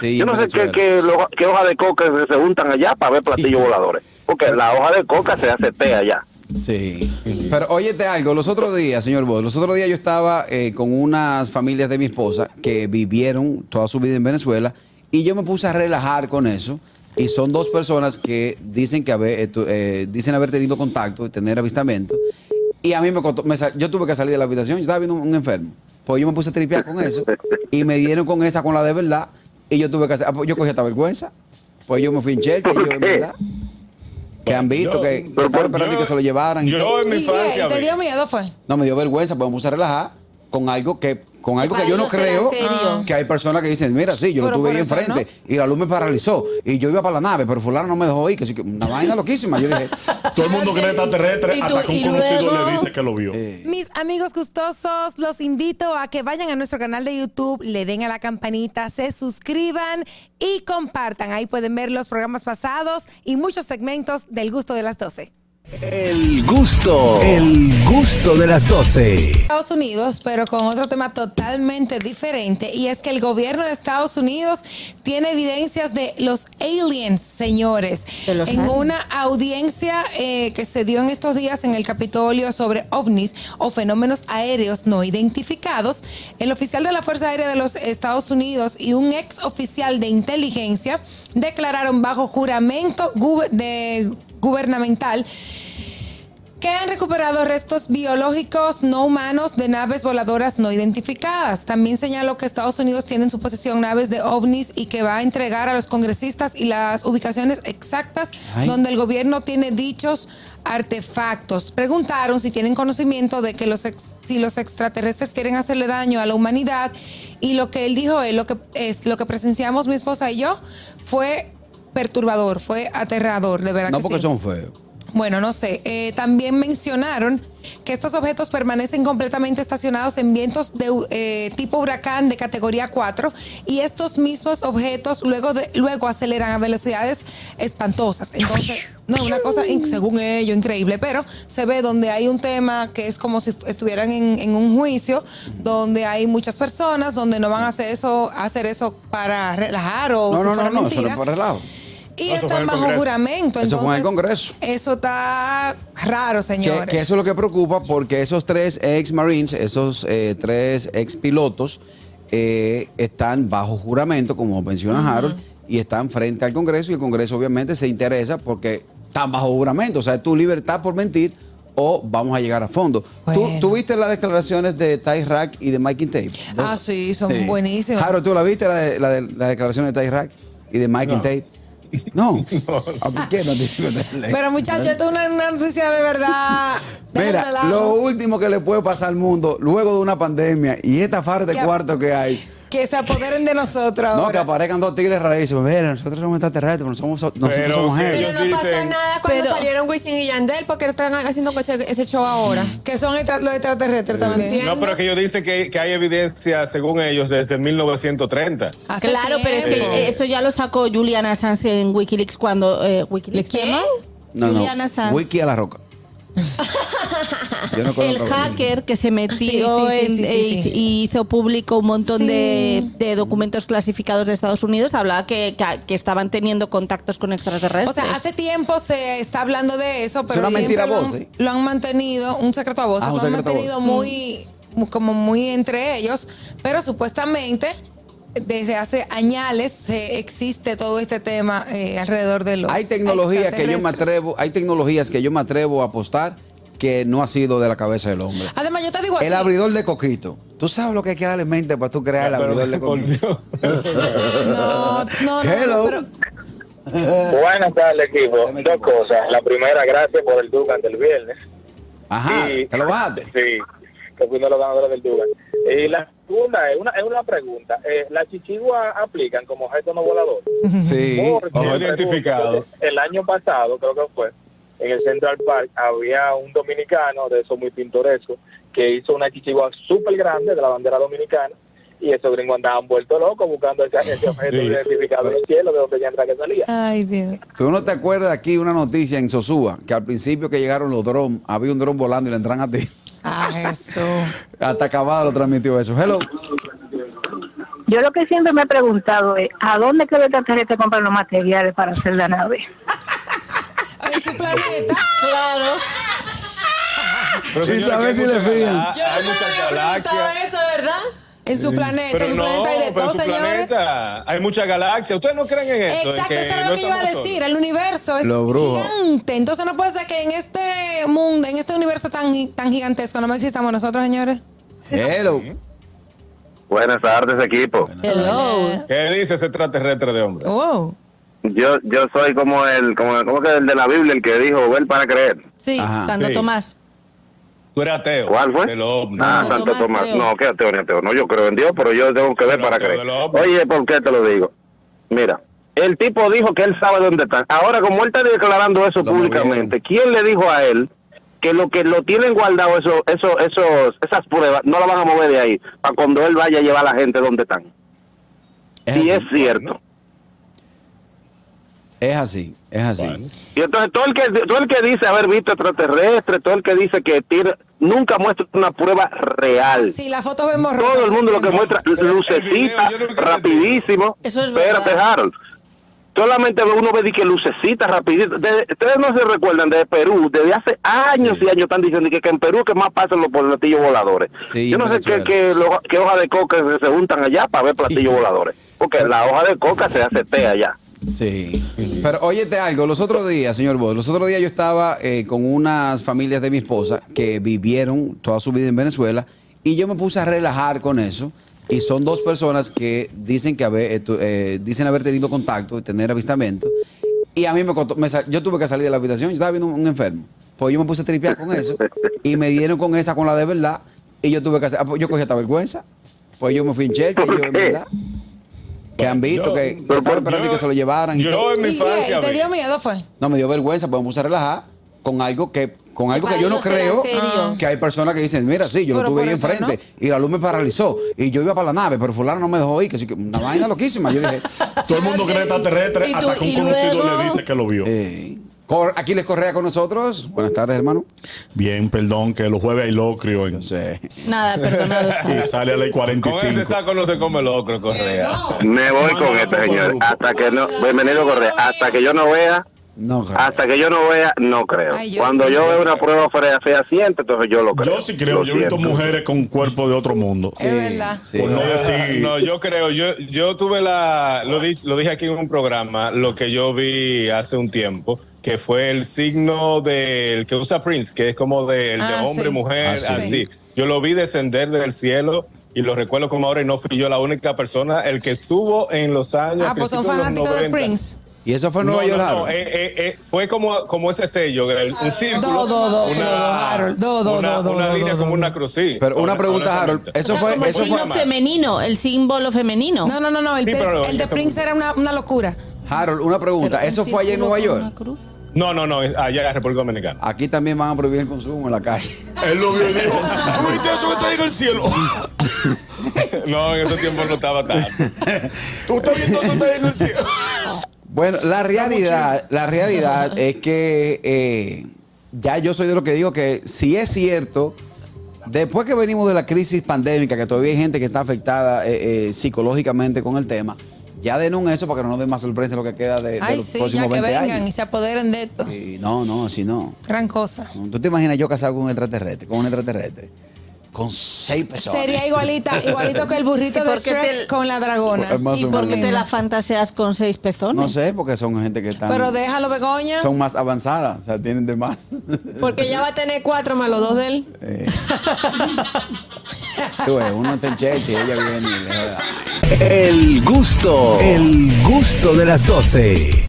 Sí, Yo no sé qué, Venezuela. qué, lo- qué hoja de coca se, se juntan allá para ver platillos Sí. voladores. Porque la hoja de coca se hace té allá. Sí. Pero óyete algo, los otros días, señor Bosch, los otros días yo estaba eh, con unas familias de mi esposa que vivieron toda su vida en Venezuela y yo me puse a relajar con eso. Y son dos personas que dicen que haber, eh, eh, dicen haber tenido contacto y tener avistamiento. Y a mí me, costó- me yo tuve que salir de la habitación, yo estaba viendo un, un enfermo. Pues yo me puse a tripear con eso y me dieron con esa, con la de verdad. Y yo tuve que hacer, ah, pues yo cogí esta vergüenza. Pues yo me fui en cheque y yo, en verdad. Que han visto Yo- que, estaban esperando que se lo llevaran. y todo. Yo en mi ¿Y qué? infancia. ¿Y te dio miedo fue? No me dio vergüenza, pues me puse a relajar con algo que con algo que yo no creo serio. que hay personas que dicen, mira, sí, yo lo Pero tuve por ahí enfrente y la luz me paralizó y yo iba para la nave, pero fulano no me dejó ir, que una vaina loquísima. Yo dije, Todo el mundo cree extraterrestre Y tú- hasta que un y conocido luego- le dice que lo vio. Mis amigos gustosos, los invito a que vayan a nuestro canal de YouTube, le den a la campanita, se suscriban y compartan. Ahí pueden ver los programas pasados y muchos segmentos del gusto de las 12. El gusto, el gusto de las 12. Estados Unidos, pero con otro tema totalmente diferente, y es que el gobierno de Estados Unidos tiene evidencias de los aliens, señores. Los en aliens. una audiencia eh, que se dio en estos días en el Capitolio sobre ovnis o fenómenos aéreos no identificados, el oficial de la Fuerza Aérea de los Estados Unidos y un ex oficial de inteligencia declararon bajo juramento de gubernamental que han recuperado restos biológicos no humanos de naves voladoras no identificadas. También señaló que Estados Unidos tiene en su posesión naves de ovnis y que va a entregar a los congresistas y las ubicaciones exactas Ay. donde el gobierno tiene dichos artefactos. Preguntaron si tienen conocimiento de que los ex- si los extraterrestres quieren hacerle daño a la humanidad y lo que él dijo es lo que es lo que presenciamos mi esposa y yo fue perturbador, fue aterrador, de verdad no que porque sí. son feos. Bueno, no sé. Eh, también mencionaron que estos objetos permanecen completamente estacionados en vientos de eh, tipo huracán de categoría 4 y estos mismos objetos luego de, luego aceleran a velocidades espantosas. Entonces, no, una cosa, según ello, increíble, pero se ve donde hay un tema que es como si estuvieran en, en un juicio, donde hay muchas personas, donde no van a hacer eso, hacer eso para relajar o No, si no, no, no, eso no es por relajo. Y eso están bajo Congreso. juramento. Eso fue en el entonces, Congreso. Eso está raro, Que, señores. que eso es lo que preocupa porque esos tres ex Marines, esos eh, tres ex pilotos, eh, están bajo juramento, como menciona Harold, y están frente al Congreso y el Congreso obviamente se interesa porque están bajo juramento, o sea, es tu libertad por mentir o vamos a llegar a fondo. ¿Tú, Bueno. tú viste las declaraciones de Ty Rack y de Mike Tape? Ah, sí, son buenísimas. Harold, ¿tú la viste la, de, la, de- la declaración de Ty Rack y de Mike No. Tape? No. ¿A por qué noticia? Pero muchachos, esto es una, una noticia de verdad. Mira, lo último que le puede pasar al mundo luego de una pandemia y esta farra de cuarto que hay. Que se apoderen de nosotros No, que aparezcan dos tigres rarísimos. Mira, nosotros somos extraterrestres, pero somos, nosotros Pero somos ellos Pero no pasó dicen- nada cuando Pero- salieron Wisin y Yandel porque están haciendo ese, ese show ahora. que son extra- los extraterrestres también. No, pero que ellos dicen que, que hay evidencia, según ellos, desde 1930. Hace Claro, pero es que eso ya lo sacó Julian Assange en Wikileaks cuando... Eh, ¿Wikileaks. No, no. Assange. Wiki a la roca. Yo no el hacker que se metió Sí, sí, sí, en- sí, sí, e- sí. y hizo público un montón Sí. de, de documentos clasificados de Estados Unidos, hablaba que, que- que estaban teniendo contactos con extraterrestres. O sea, hace tiempo se está hablando de eso, pero una siempre mentira a lo, voz, han, ¿eh? lo han mantenido, un secreto a voces, Ah, lo han mantenido muy, mu- como muy entre ellos, pero supuestamente desde hace años se existe todo este tema eh, alrededor de los Hay tecnologías que yo me atrevo, hay tecnologías que yo me atrevo a apostar que no ha sido de la cabeza del hombre. Además, yo te digo El abridor de coquito. ¿Tú sabes lo que hay que darle mente para tú crear el abridor de coquito? No, no, no, Hello. pero Buenas tardes, equipo. Dos equipo. cosas. La primera, gracias por el Dugan del viernes. Ajá, Y- ¿te lo bajaste? Sí, que fui uno de los ganadores del Dugan. Y la segunda es una, es una pregunta. Eh, ¿Las chichiguas aplican como objeto no volador? Sí. Porque identificado. El año pasado, creo que fue, en el Central Park, había un dominicano, de eso muy pintoresco, que hizo una chichigua súper grande de la bandera dominicana. Y esos gringos andaban vueltos locos buscando ese, ese objeto Sí. identificado en el cielo de donde ya entra que salía. ay Dios. ¿Tú no te acuerdas aquí una noticia en Sosúa? Que al principio que llegaron los drones, había un dron volando y le entran a ti. Ah, Jesús. Hasta acabado lo transmitió eso. Hello. Yo lo que siempre me he preguntado es, ¿a dónde que los extraterrestres compran los materiales para hacer la nave? En su planeta. Claro. Pero, Y señora, sabe si le fían. Yo no me había preguntado eso, ¿verdad? En su planeta. Pero en su no, planeta hay de todo, su señores. planeta hay muchas galaxias. ¿Ustedes no creen en esto? Exacto, eso era no lo que iba a decir. solos? El universo es gigante. Entonces no puede ser que en este mundo, en este universo tan, tan gigantesco, no me existamos nosotros, señores. Hello. Buenas tardes, equipo. Hello. ¿Qué dice ese extraterrestre de hombre? Oh. Yo yo soy como el como, como que el de la Biblia, el que dijo, ver para creer. Sí, Ajá. Santo Sí. Tomás. Tú eres ateo. ¿Cuál fue? De los. Ah, No, Santo Tomás, creo. No, que ateo ni ateo. No, yo creo en Dios, pero yo tengo que ver Pero para creer. Oye, ¿por qué te lo digo? Mira, el tipo dijo que él sabe dónde están. Ahora, como él está declarando eso públicamente, ¿quién le dijo a él que lo que lo tienen guardado, eso, eso, esos, esas pruebas, no la van a mover de ahí para cuando él vaya a llevar a la gente donde están? Es Si es cierto. Es así. Es así. Bueno. Y entonces todo el que todo el que dice haber visto extraterrestres, todo el que dice que tira, nunca muestra una prueba real. Sí, la foto vemos. Todo el mundo lo que muestra lucecita, video, nunca rapidísimo. Eso es Espérate, verdad. Harold. Solamente uno ve que lucecita, rapidito. De- ustedes no se recuerdan de Perú, desde hace años Sí. y años están diciendo que, que en Perú que más pasan los platillos voladores. Sí, Yo no sé qué, qué, qué hoja de coca se, se juntan allá para ver platillos voladores. Porque la hoja de coca se hace té allá. Sí. Pero óyete algo, los otros días, señor Vos, los otros días yo estaba eh, con unas familias de mi esposa que vivieron toda su vida en Venezuela y yo me puse a relajar con eso. Y son dos personas que dicen que haber, eh, eh, dicen haber tenido contacto y tener avistamiento. Y a mí me, costó- me yo tuve que salir de la habitación, yo estaba viendo un, un enfermo. Pues yo me puse a tripear con eso y me dieron con esa, con la de verdad. Y yo tuve que hacer, ah, pues yo cogí esta vergüenza. Pues yo me fui en cheque y yo, en verdad. Que han visto Yo- que, pero estaban esperando yo- que se lo llevaran. y todo. Yo en mi ¿Y qué? ¿Y te dio miedo fue? No, me dio vergüenza, pues me puse a relajar con algo que, con algo que yo no creo serio. que hay personas que dicen, mira, sí, yo Pero lo tuve ahí enfrente y la luz me paralizó y yo iba para la nave, pero fulano no me dejó ir, que que una vaina loquísima. Yo dije, Todo el mundo cree extraterrestre hasta que un conocido luego- le dice que lo vio. eh, Cor- Aquiles Correa con nosotros. Buenas tardes, hermano. Bien, perdón, que los jueves hay locrio en- No sé. Nada, perdonado y sale a ley Con ese 45. saco no se come locro, Correa. Me voy con este señor. Hasta que no, bienvenido Correa, hasta que yo no vea, No, Correa. hasta que yo no vea, no creo. Ay, yo Cuando sí. yo veo una prueba fehaciente, entonces yo lo creo. Yo sí creo, Lo yo he visto mujeres con cuerpo de otro mundo. Es verdad. Sí. Por no Ah, decir. No, yo creo, yo, yo tuve la, lo, di- lo dije aquí en un programa, lo que yo vi hace un tiempo, que fue el signo del que usa Prince, que es como del de Ah, hombre, sí. mujer, Ah, sí. así. Yo lo vi descender del cielo y lo recuerdo como ahora y no fui yo la única persona, el que estuvo en los años. Ah, pues son fanáticos de 90. Prince. Y eso fue en Nueva No, York. no, no, Harold? eh, eh, eh, fue como, como ese sello, el- un círculo. Do, do, do, una, do, Harold, do, do, una, do, do, una do, línea do, como do. una cruz, sí. Pero una pregunta, Harold. Eso O sea, fue, como eso el fue. femenino, el símbolo femenino. No, no, no, no. El, Sí, de, el de Prince era una, una locura. Harold, una pregunta. Pero ¿Eso fue allá en Nueva York? cruz. No, no, no, allá en República Dominicana. Aquí también van a prohibir el consumo en la calle. Él lo vio y dijo: ¿Tú viste eso que está ahí en el cielo? No, en esos tiempos no estaba tanto. ¿Tú estás viendo eso que está ahí en el cielo? Bueno, la realidad, la realidad es que eh, ya yo soy de lo que digo que si es cierto, después que venimos de la crisis pandémica, que todavía hay gente que está afectada eh, eh, psicológicamente con el tema, ya denon eso para que no nos den más sorpresa lo que queda de, de Ay, los sí, ya próximos que 20 vengan y se apoderen de esto. Y no, no, si no. Gran cosa. ¿Tú te imaginas yo casado con un extraterrestre? Con un extraterrestre. Con seis personas. Sería igualita, igualito que el burrito ¿Y de Shrek te- con la dragona. Más ¿Y por qué te la fantaseas con seis pezones? No sé, porque son gente que están. Pero déjalo, Begoña. Son más avanzadas, o sea, tienen de más. Porque ya va a tener cuatro más los dos de él. Eh. Tú ves, uno está en y ella viene y le da. El gusto, el gusto de las 12.